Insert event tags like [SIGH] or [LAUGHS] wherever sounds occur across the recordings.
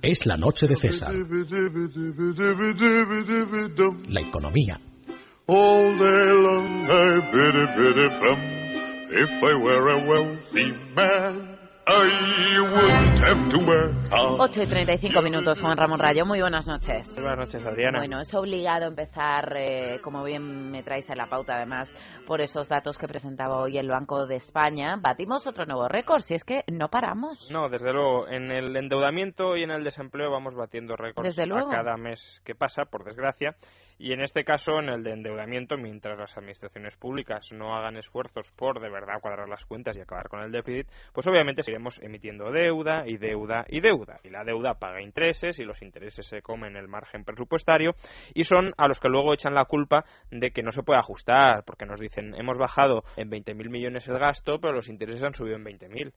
Es la noche de César. La economía. All I biddy biddy bum. If I were a wealthy man. 8 y 35 minutos, Juan Ramón Rayo. Muy buenas noches. Buenas noches, Adriana. Bueno, es obligado empezar, eh, como bien me traes en la pauta, además, por esos datos que presentaba hoy el Banco de España. Batimos otro nuevo récord, si es que no paramos. No, desde luego. En el endeudamiento y en el desempleo vamos batiendo récords a cada mes que pasa, por desgracia. Y en este caso, en el de endeudamiento, mientras las administraciones públicas no hagan esfuerzos por de verdad cuadrar las cuentas y acabar con el déficit, pues obviamente seguiremos emitiendo deuda y deuda y deuda. Y la deuda paga intereses y los intereses se comen el margen presupuestario y son a los que luego echan la culpa de que no se puede ajustar, porque nos dicen hemos bajado en 20.000 millones el gasto, pero los intereses han subido en 20.000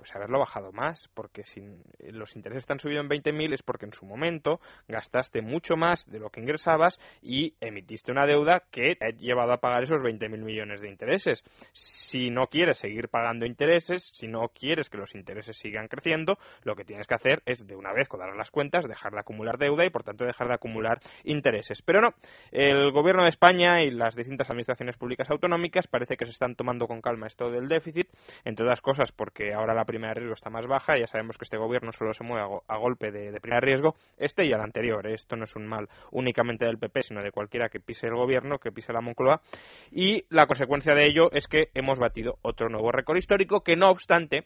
pues haberlo bajado más, porque si los intereses están subido en 20.000 es porque en su momento gastaste mucho más de lo que ingresabas y emitiste una deuda que te ha llevado a pagar esos 20.000 millones de intereses. Si no quieres seguir pagando intereses, si no quieres que los intereses sigan creciendo, lo que tienes que hacer es de una vez cuadrar las cuentas, dejar de acumular deuda y por tanto dejar de acumular intereses. Pero no, el gobierno de España y las distintas administraciones públicas autonómicas parece que se están tomando con calma esto del déficit, entre otras cosas porque ahora la prima de riesgo está más baja. Ya sabemos que este gobierno solo se mueve a, golpe de, de, riesgo. Este y el anterior. ¿eh? Esto no es un mal únicamente del PP, sino de cualquiera que pise el gobierno, que pise la Moncloa. Y la consecuencia de ello es que hemos batido otro nuevo récord histórico que, no obstante,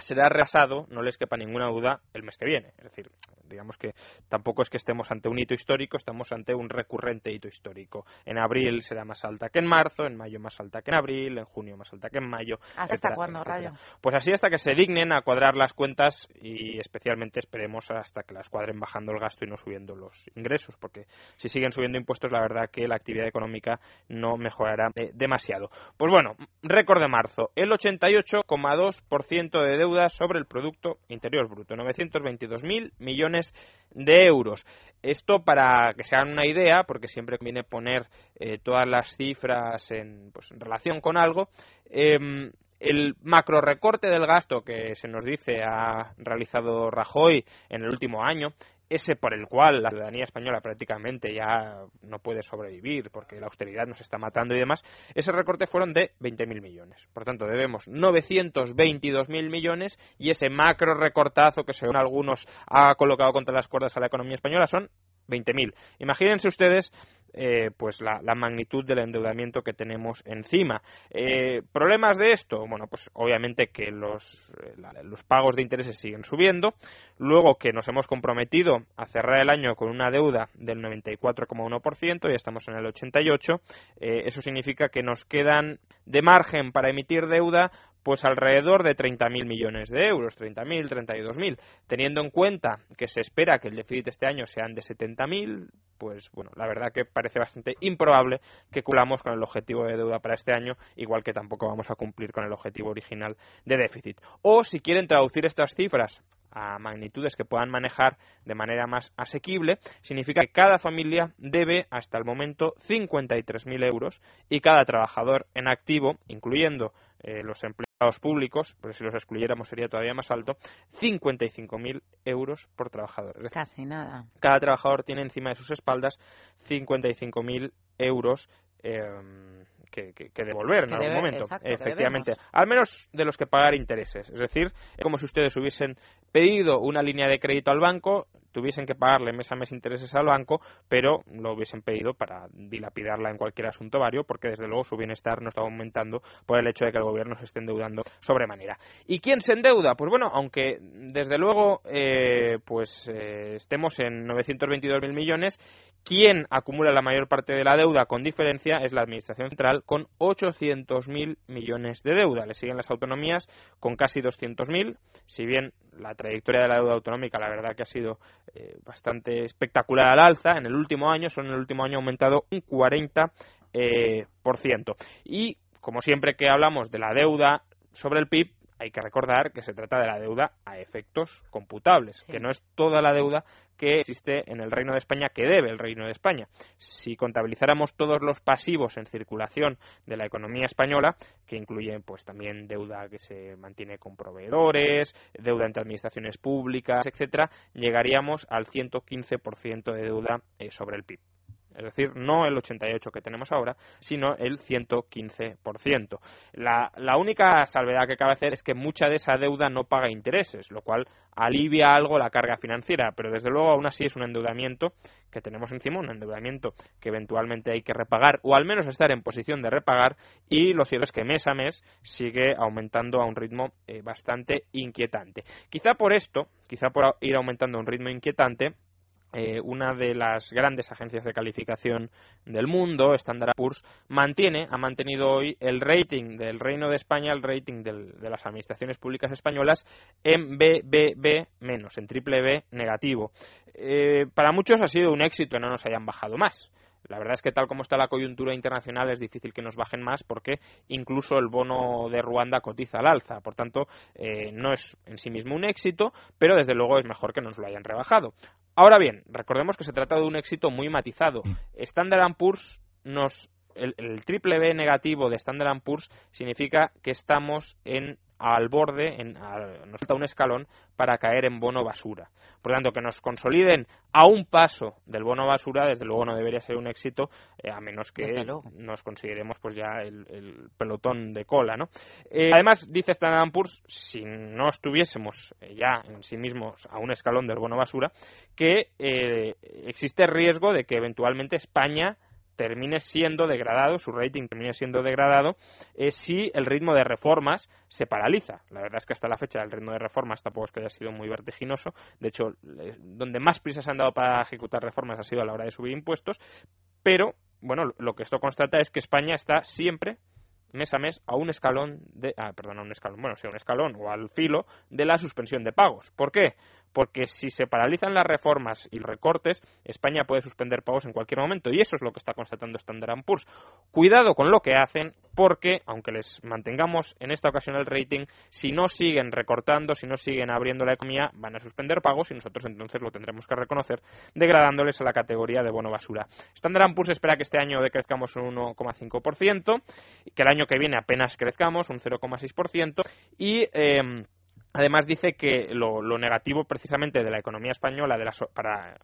será arrasado, no les quepa ninguna duda, el mes que viene. Es decir, digamos que tampoco es que estemos ante un hito histórico, estamos ante un recurrente hito histórico. En abril será más alta que en marzo, en mayo más alta que en abril, en junio más alta que en mayo. ¿Hasta cuándo, Rayo? Pues así hasta que se dignen a cuadrar las cuentas y especialmente esperemos hasta que las cuadren bajando el gasto y no subiendo los ingresos, porque si siguen subiendo impuestos, la verdad que la actividad económica no mejorará eh, demasiado. Pues bueno, récord de marzo, el 88,2% de deuda sobre el Producto Interior Bruto, 922.000 millones de euros. Esto para que se hagan una idea, porque siempre conviene poner eh, todas las cifras en, pues, en relación con algo. Em, el macro recorte del gasto que se nos dice ha realizado Rajoy en el último año ese por el cual la ciudadanía española prácticamente ya no puede sobrevivir porque la austeridad nos está matando y demás, ese recorte fueron de 20.000 millones. Por tanto, debemos 922.000 millones y ese macro recortazo que según algunos ha colocado contra las cuerdas a la economía española son 20.000. Imagínense ustedes eh, pues la, magnitud del endeudamiento que tenemos encima. Eh, ¿Problemas de esto? Bueno, pues obviamente que los, eh, los pagos de intereses siguen subiendo, luego que nos hemos comprometido a cerrar el año con una deuda del 94,1%, ya estamos en el 88%, eso significa que nos quedan de margen para emitir deuda pues alrededor de 30.000 millones de euros, 30.000, 32.000. Teniendo en cuenta que se espera que el déficit este año sean de 70.000, pues bueno, la verdad que parece bastante improbable que culamos con el objetivo de deuda para este año, igual que tampoco vamos a cumplir con el objetivo original de déficit. O si quieren traducir estas cifras a magnitudes que puedan manejar de manera más asequible, significa que cada familia debe hasta el momento 53.000 euros y cada trabajador en activo, incluyendo eh, los empleados públicos, porque si los excluyéramos sería todavía más alto, 55.000 euros por trabajador. Casi nada. Cada trabajador tiene encima de sus espaldas 55.000 euros eh, que, devolver en algún momento. Efectivamente. Al menos de los que pagar intereses. Es decir, es como si ustedes hubiesen pedido una línea de crédito al banco, tuviesen que pagarle mes a mes intereses al banco, pero lo hubiesen pedido para dilapidarla en cualquier asunto vario, porque desde luego su bienestar no está aumentando por el hecho de que el gobierno se esté endeudando sobremanera. ¿Y quién se endeuda? Pues bueno, aunque desde luego eh, pues eh, estemos en 922.000 millones, quien acumula la mayor parte de la deuda con diferencia es la Administración Central con 800.000 millones de deuda. Le siguen las autonomías con casi 200.000, si bien la trayectoria de la deuda autonómica la verdad que ha sido eh, bastante espectacular al alza. En el último año, solo en el último año ha aumentado un 40%. Eh, por ciento. Y como siempre que hablamos de la deuda sobre el PIB, hay que recordar que se trata de la deuda a efectos computables, que no es toda la deuda que existe en el Reino de España que debe el Reino de España. Si contabilizáramos todos los pasivos en circulación de la economía española, que incluyen pues también deuda que se mantiene con proveedores, deuda entre administraciones públicas, etcétera, llegaríamos al 115% de deuda eh, sobre el PIB es decir, no el 88 que tenemos ahora, sino el 115%. La, la única salvedad que cabe hacer es que mucha de esa deuda no paga intereses, lo cual alivia algo la carga financiera, pero desde luego aún así es un endeudamiento que tenemos encima, un endeudamiento que eventualmente hay que repagar o al menos estar en posición de repagar y lo cierto es que mes a mes sigue aumentando a un ritmo eh, bastante inquietante. Quizá por esto, quizá por ir aumentando a un ritmo inquietante, eh, una de las grandes agencias de calificación del mundo, Standard Poor's, mantiene, ha mantenido hoy el rating del Reino de España, el rating de las administraciones públicas españolas en BBB menos, en triple B negativo. Eh, para muchos ha sido un éxito no nos hayan bajado más. La verdad es que tal como está la coyuntura internacional es difícil que nos bajen más porque incluso el bono de Ruanda cotiza al alza. Por tanto, eh, no es en sí mismo un éxito, pero desde luego es mejor que nos lo hayan rebajado. Ahora bien, recordemos que se trata de un éxito muy matizado. Mm. Standard Poor's nos el, triple B negativo de Standard Poor's significa que estamos en al borde, en, nos falta un escalón para caer en bono basura. Por lo tanto, que nos consoliden a un paso del bono basura, desde luego no debería ser un éxito, eh, a menos que nos consideremos pues ya el, pelotón de cola, ¿no? Eh, además, dice Standard Poor's, si no estuviésemos eh, ya en sí mismos a un escalón del bono basura, que existe riesgo de que eventualmente España termine siendo degradado, su rating termine siendo degradado, eh, si el ritmo de reformas se paraliza. La verdad es que hasta la fecha el ritmo de reformas tampoco es que haya sido muy vertiginoso. De hecho, donde más prisas han dado para ejecutar reformas ha sido a la hora de subir impuestos. Pero, bueno, lo que esto constata es que España está siempre mes a mes a un escalón de ah, perdón, un escalón, bueno, sí, a un escalón o al filo de la suspensión de pagos. ¿Por qué? Porque si se paralizan las reformas y recortes, España puede suspender pagos en cualquier momento y eso es lo que está constatando Standard Poor's. Cuidado con lo que hacen porque, aunque les mantengamos en esta ocasión el rating, si no siguen recortando, si no siguen abriendo la economía, van a suspender pagos y nosotros entonces lo tendremos que reconocer, degradándoles a la categoría de bono basura. Standard Poor's espera que este año decrezcamos un 1,5%, que el año que viene apenas crezcamos un 0,6% y eh, Además dice que lo, negativo precisamente de la economía española de la, para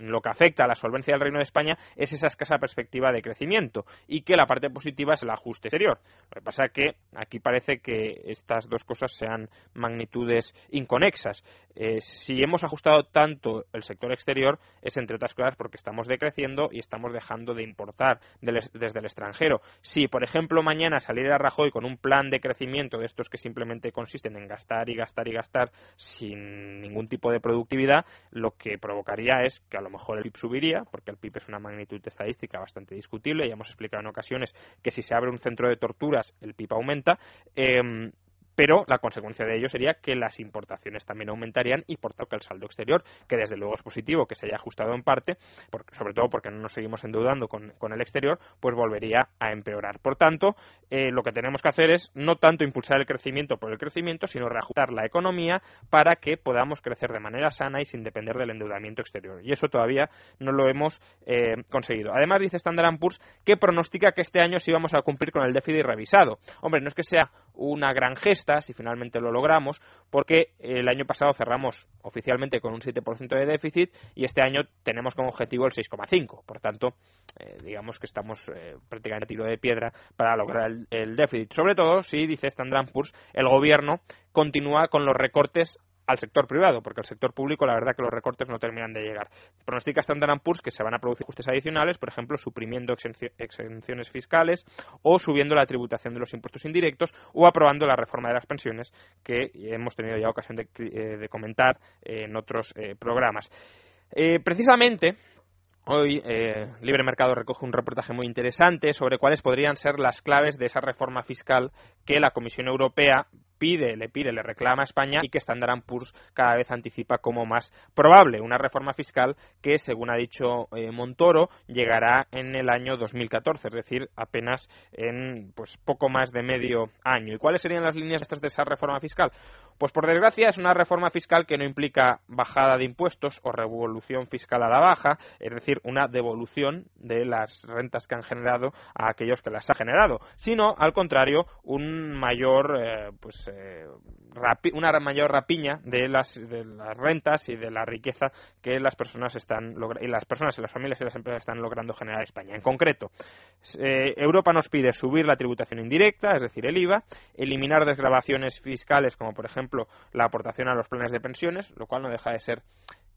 lo que afecta a la solvencia del Reino de España es esa escasa perspectiva de crecimiento y que la parte positiva es el ajuste exterior. Lo que pasa es que aquí parece que estas dos cosas sean magnitudes inconexas. Eh, si hemos ajustado tanto el sector exterior es entre otras cosas porque estamos decreciendo y estamos dejando de importar desde el extranjero. Si, por ejemplo, mañana saliera Rajoy con un plan de crecimiento de estos que simplemente consisten en gastar y gastar y gastar sin ningún tipo de productividad, lo que provocaría es que a lo mejor el PIB subiría, porque el PIB es una magnitud estadística bastante discutible, ya hemos explicado en ocasiones que si se abre un centro de torturas el PIB aumenta, eh, pero la consecuencia de ello sería que las importaciones también aumentarían y por tanto que el saldo exterior, que desde luego es positivo, que se haya ajustado en parte, sobre todo porque no nos seguimos endeudando con, el exterior, pues volvería a empeorar. Por tanto, eh, lo que tenemos que hacer es no tanto impulsar el crecimiento por el crecimiento, sino reajustar la economía para que podamos crecer de manera sana y sin depender del endeudamiento exterior. Y eso todavía no lo hemos eh, conseguido. Además, dice Standard Poor's que pronostica que este año sí vamos a cumplir con el déficit revisado. Hombre, no es que sea una gran gesta, si finalmente lo logramos, porque el año pasado cerramos oficialmente con un 7% de déficit y este año tenemos como objetivo el 6,5%. Por tanto, eh, digamos que estamos eh, prácticamente a tiro de piedra para lograr el, déficit. Sobre todo si, dice Standard Poor's, el gobierno continúa con los recortes al sector privado, porque el sector público la verdad que los recortes no terminan de llegar. Pronostica Standard Poor's que se van a producir ajustes adicionales, por ejemplo, suprimiendo exenciones fiscales o subiendo la tributación de los impuestos indirectos o aprobando la reforma de las pensiones que hemos tenido ya ocasión de, eh, comentar en otros eh, programas. Eh, precisamente Hoy eh, Libre Mercado recoge un reportaje muy interesante sobre cuáles podrían ser las claves de esa reforma fiscal que la Comisión Europea pide, le pide, le reclama a España y que Standard Poor's cada vez anticipa como más probable. Una reforma fiscal que, según ha dicho eh, Montoro, llegará en el año 2014, es decir, apenas en pues poco más de medio año. ¿Y cuáles serían las líneas estas de esa reforma fiscal? Pues por desgracia es una reforma fiscal que no implica bajada de impuestos o revolución fiscal a la baja, es decir, una devolución de las rentas que han generado a aquellos que las han generado, sino al contrario, un mayor eh, pues eh, una mayor rapiña de las, de las rentas y de la riqueza que las personas están y las personas y las familias y las empresas están logrando generar en España. En concreto, eh, Europa nos pide subir la tributación indirecta, es decir, el IVA, eliminar desgravaciones fiscales como por ejemplo la aportación a los planes de pensiones, lo cual no deja de ser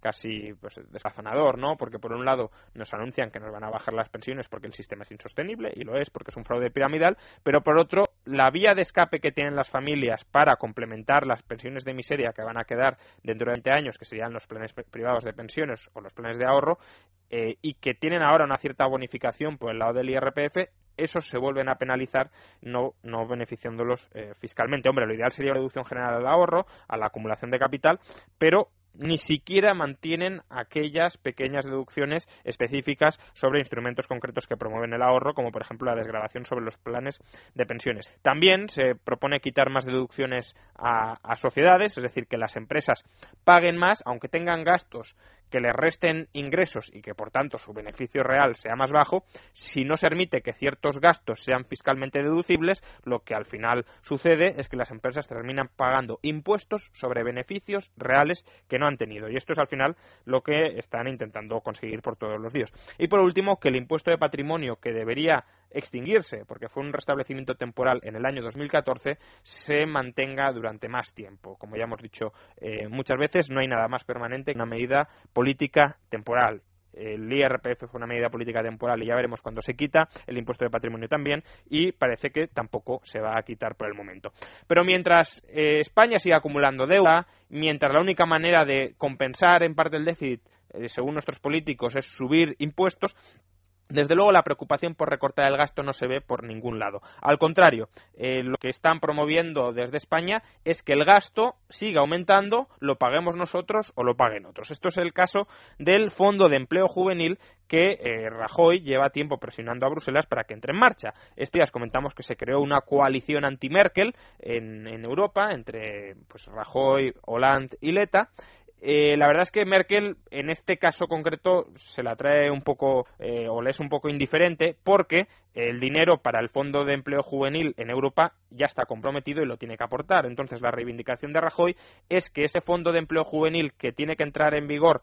casi pues, desazonador, ¿no? Porque por un lado nos anuncian que nos van a bajar las pensiones porque el sistema es insostenible, y lo es porque es un fraude piramidal, pero por otro, la vía de escape que tienen las familias para complementar las pensiones de miseria que van a quedar dentro de 20 años, que serían los planes privados de pensiones o los planes de ahorro, eh, y que tienen ahora una cierta bonificación por el lado del IRPF, esos se vuelven a penalizar no, no beneficiándolos eh, fiscalmente. Hombre, lo ideal sería reducción general al ahorro, a la acumulación de capital, pero ni siquiera mantienen aquellas pequeñas deducciones específicas sobre instrumentos concretos que promueven el ahorro, como por ejemplo la desgrabación sobre los planes de pensiones. También se propone quitar más deducciones a, a sociedades, es decir, que las empresas paguen más, aunque tengan gastos que les resten ingresos y que por tanto su beneficio real sea más bajo, si no se permite que ciertos gastos sean fiscalmente deducibles, lo que al final sucede es que las empresas terminan pagando impuestos sobre beneficios reales que no han tenido. Y esto es al final lo que están intentando conseguir por todos los días. Y por último, que el impuesto de patrimonio que debería extinguirse, porque fue un restablecimiento temporal en el año 2014, se mantenga durante más tiempo. Como ya hemos dicho eh, muchas veces, no hay nada más permanente que una medida política temporal. El IRPF fue una medida política temporal y ya veremos cuándo se quita, el impuesto de patrimonio también, y parece que tampoco se va a quitar por el momento. Pero mientras eh, España siga acumulando deuda, mientras la única manera de compensar en parte el déficit, eh, según nuestros políticos, es subir impuestos, desde luego, la preocupación por recortar el gasto no se ve por ningún lado. Al contrario, eh, lo que están promoviendo desde España es que el gasto siga aumentando, lo paguemos nosotros o lo paguen otros. Esto es el caso del Fondo de Empleo Juvenil que eh, Rajoy lleva tiempo presionando a Bruselas para que entre en marcha. Estos días comentamos que se creó una coalición anti-Merkel en, en, Europa entre pues, Rajoy, Hollande y Leta eh, la verdad es que Merkel en este caso concreto se la trae un poco eh, o le es un poco indiferente porque el dinero para el Fondo de Empleo Juvenil en Europa ya está comprometido y lo tiene que aportar. Entonces la reivindicación de Rajoy es que ese Fondo de Empleo Juvenil que tiene que entrar en vigor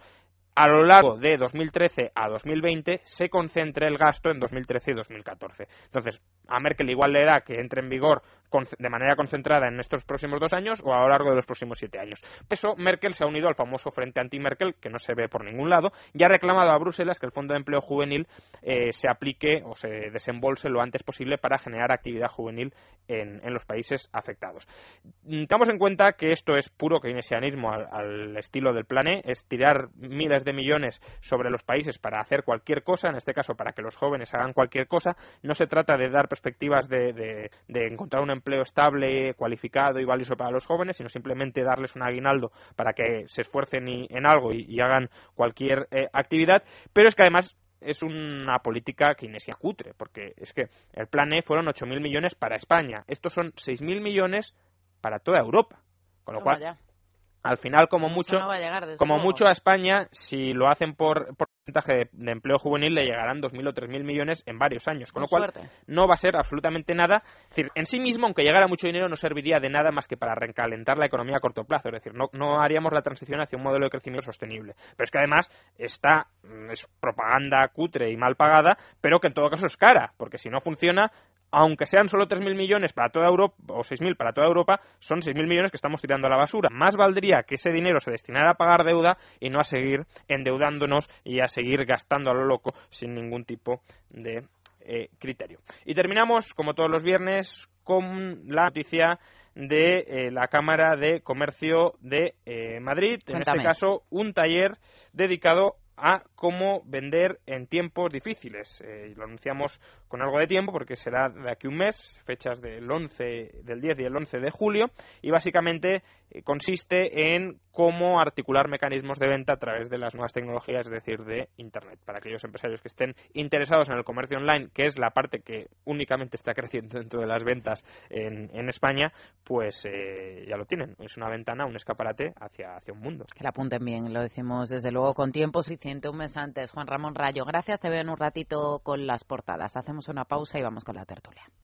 a lo largo de 2013 a 2020 se concentre el gasto en 2013 y 2014. Entonces, a Merkel igual le da que entre en vigor de manera concentrada en estos próximos dos años o a lo largo de los próximos siete años. Por eso, Merkel se ha unido al famoso Frente Anti-Merkel, que no se ve por ningún lado, y ha reclamado a Bruselas que el Fondo de Empleo Juvenil eh, se aplique o se desembolse lo antes posible para generar actividad juvenil en, los países afectados. Tengamos en cuenta que esto es puro keynesianismo al, estilo del Plané, es tirar miles de millones sobre los países para hacer cualquier cosa, en este caso para que los jóvenes hagan cualquier cosa. No se trata de dar perspectivas de, de encontrar un empleo estable, cualificado y valioso para los jóvenes, sino simplemente darles un aguinaldo para que se esfuercen en algo y, hagan cualquier eh, actividad. Pero es que además es una política keynesiana cutre, porque es que el plan E fueron 8.000 millones para España. Estos son 6.000 millones para toda Europa. Con lo cual, al final, como mucho, como mucho a España, si lo hacen por, porcentaje de, empleo juvenil, le llegarán 2.000 o 3.000 millones en varios años. Con, lo cual, no va a ser absolutamente nada. Es decir, en sí mismo, aunque llegara mucho dinero, no serviría de nada más que para recalentar la economía a corto plazo. Es decir, no, no haríamos la transición hacia un modelo de crecimiento sostenible. Pero es que además está, mm, es propaganda cutre y mal pagada, pero que en todo caso es cara, porque si no funciona, aunque sean solo 3.000 millones para toda Europa, o 6.000 para toda Europa, son 6.000 millones que estamos tirando a la basura. Más valdría que ese dinero se destinara a pagar deuda y no a seguir endeudándonos y a seguir gastando a lo loco sin ningún tipo de eh, criterio. Y terminamos, como todos los viernes, con la noticia de eh, la Cámara de Comercio de eh, Madrid. En este caso, un taller dedicado a cómo vender en tiempos difíciles. Eh, lo anunciamos con algo de tiempo porque será de aquí un mes, fechas del 11, del 10 y el 11 de julio, y básicamente consiste en cómo articular mecanismos de venta a través de las nuevas tecnologías, es decir, de Internet. Para aquellos empresarios que estén interesados en el comercio online, que es la parte que únicamente está [LAUGHS] creciendo dentro de las ventas en, España, pues eh, ya lo tienen. Es una ventana, un escaparate hacia, hacia un mundo. Que la apunten bien, lo decimos desde luego con tiempo suficiente, un mes antes. Juan Ramón Rayo, gracias. Te veo en un ratito con las portadas. Hacemos una pausa y vamos con la tertulia.